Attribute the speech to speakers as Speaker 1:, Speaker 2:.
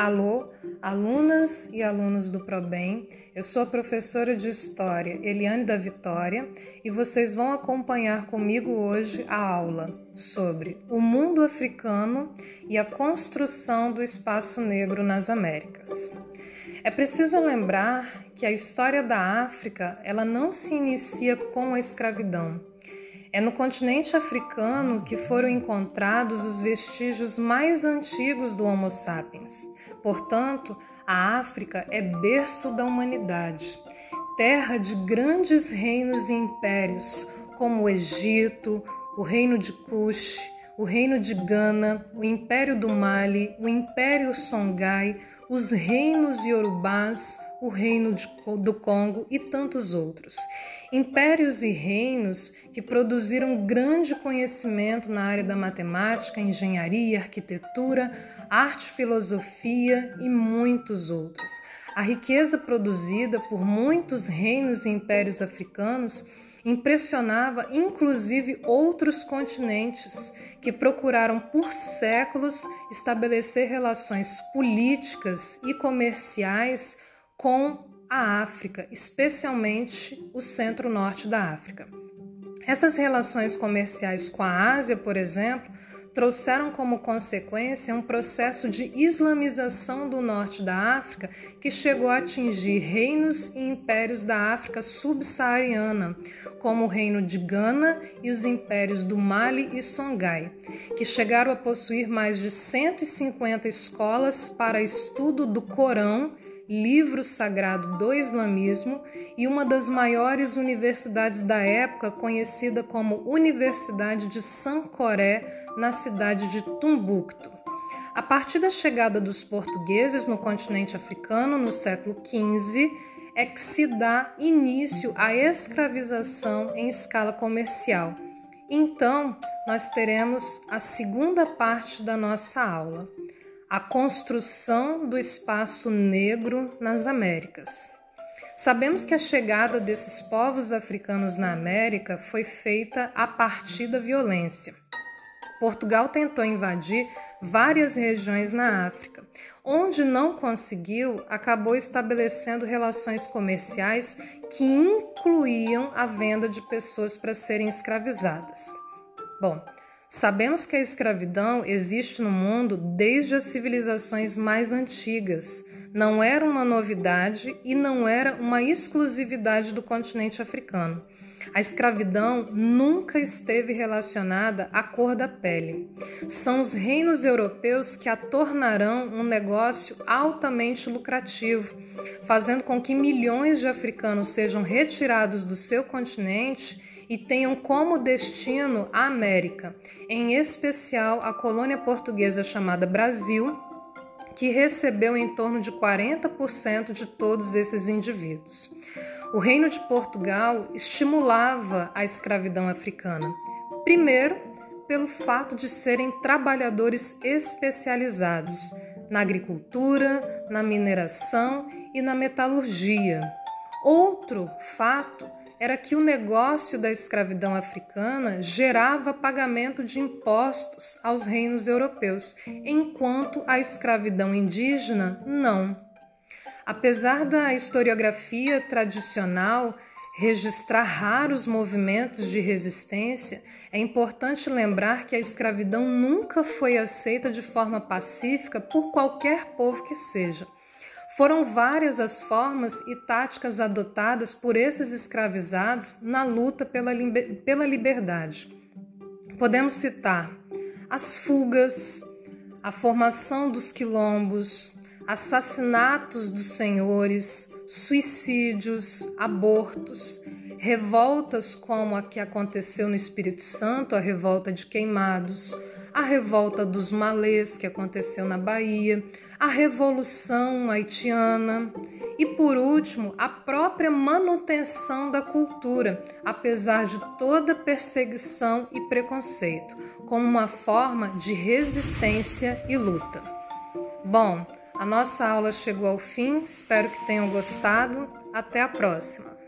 Speaker 1: Alô, alunas e alunos do ProBem. Eu sou a professora de História Eliane da Vitória e vocês vão acompanhar comigo hoje a aula sobre o mundo africano e a construção do espaço negro nas Américas. É preciso lembrar que a história da África, ela não se inicia com a escravidão. É no continente africano que foram encontrados os vestígios mais antigos do Homo sapiens. Portanto, a África é berço da humanidade, terra de grandes reinos e impérios, como o Egito, o Reino de Cush, o Reino de Gana, o Império do Mali, o Império Songhai, os reinos iorubás, o Reino de, do Congo e tantos outros. Impérios e reinos que produziram grande conhecimento na área da matemática, engenharia, arquitetura, arte, filosofia e muitos outros. A riqueza produzida por muitos reinos e impérios africanos impressionava inclusive outros continentes que procuraram por séculos estabelecer relações políticas e comerciais com a África, especialmente o centro-norte da África. Essas relações comerciais com a Ásia, por exemplo, trouxeram como consequência um processo de islamização do norte da África que chegou a atingir reinos e impérios da África subsaariana, como o reino de Gana e os impérios do Mali e Songhai, que chegaram a possuir mais de 150 escolas para estudo do Corão livro sagrado do islamismo e uma das maiores universidades da época, conhecida como Universidade de Sancoré, na cidade de Tumbuktu. A partir da chegada dos portugueses no continente africano no século XV, é que se dá início à escravização em escala comercial. Então, nós teremos a segunda parte da nossa aula a construção do espaço negro nas Américas. Sabemos que a chegada desses povos africanos na América foi feita a partir da violência. Portugal tentou invadir várias regiões na África. Onde não conseguiu, acabou estabelecendo relações comerciais que incluíam a venda de pessoas para serem escravizadas. Bom, Sabemos que a escravidão existe no mundo desde as civilizações mais antigas. Não era uma novidade e não era uma exclusividade do continente africano. A escravidão nunca esteve relacionada à cor da pele. São os reinos europeus que a tornarão um negócio altamente lucrativo, fazendo com que milhões de africanos sejam retirados do seu continente e tenham como destino a América, em especial a colônia portuguesa chamada Brasil, que recebeu em torno de 40% de todos esses indivíduos. O Reino de Portugal estimulava a escravidão africana, primeiro, pelo fato de serem trabalhadores especializados na agricultura, na mineração e na metalurgia. Outro fato era que o negócio da escravidão africana gerava pagamento de impostos aos reinos europeus, enquanto a escravidão indígena não. Apesar da historiografia tradicional registrar raros movimentos de resistência, é importante lembrar que a escravidão nunca foi aceita de forma pacífica por qualquer povo que seja. Foram várias as formas e táticas adotadas por esses escravizados na luta pela, pela liberdade. Podemos citar as fugas, a formação dos quilombos, assassinatos dos senhores, suicídios, abortos, revoltas como a que aconteceu no Espírito Santo, a revolta de Queimados, a revolta dos malês que aconteceu na Bahia, a Revolução Haitiana e, por último, a própria manutenção da cultura, apesar de toda perseguição e preconceito, como uma forma de resistência e luta. Bom, a nossa aula chegou ao fim, espero que tenham gostado. Até a próxima!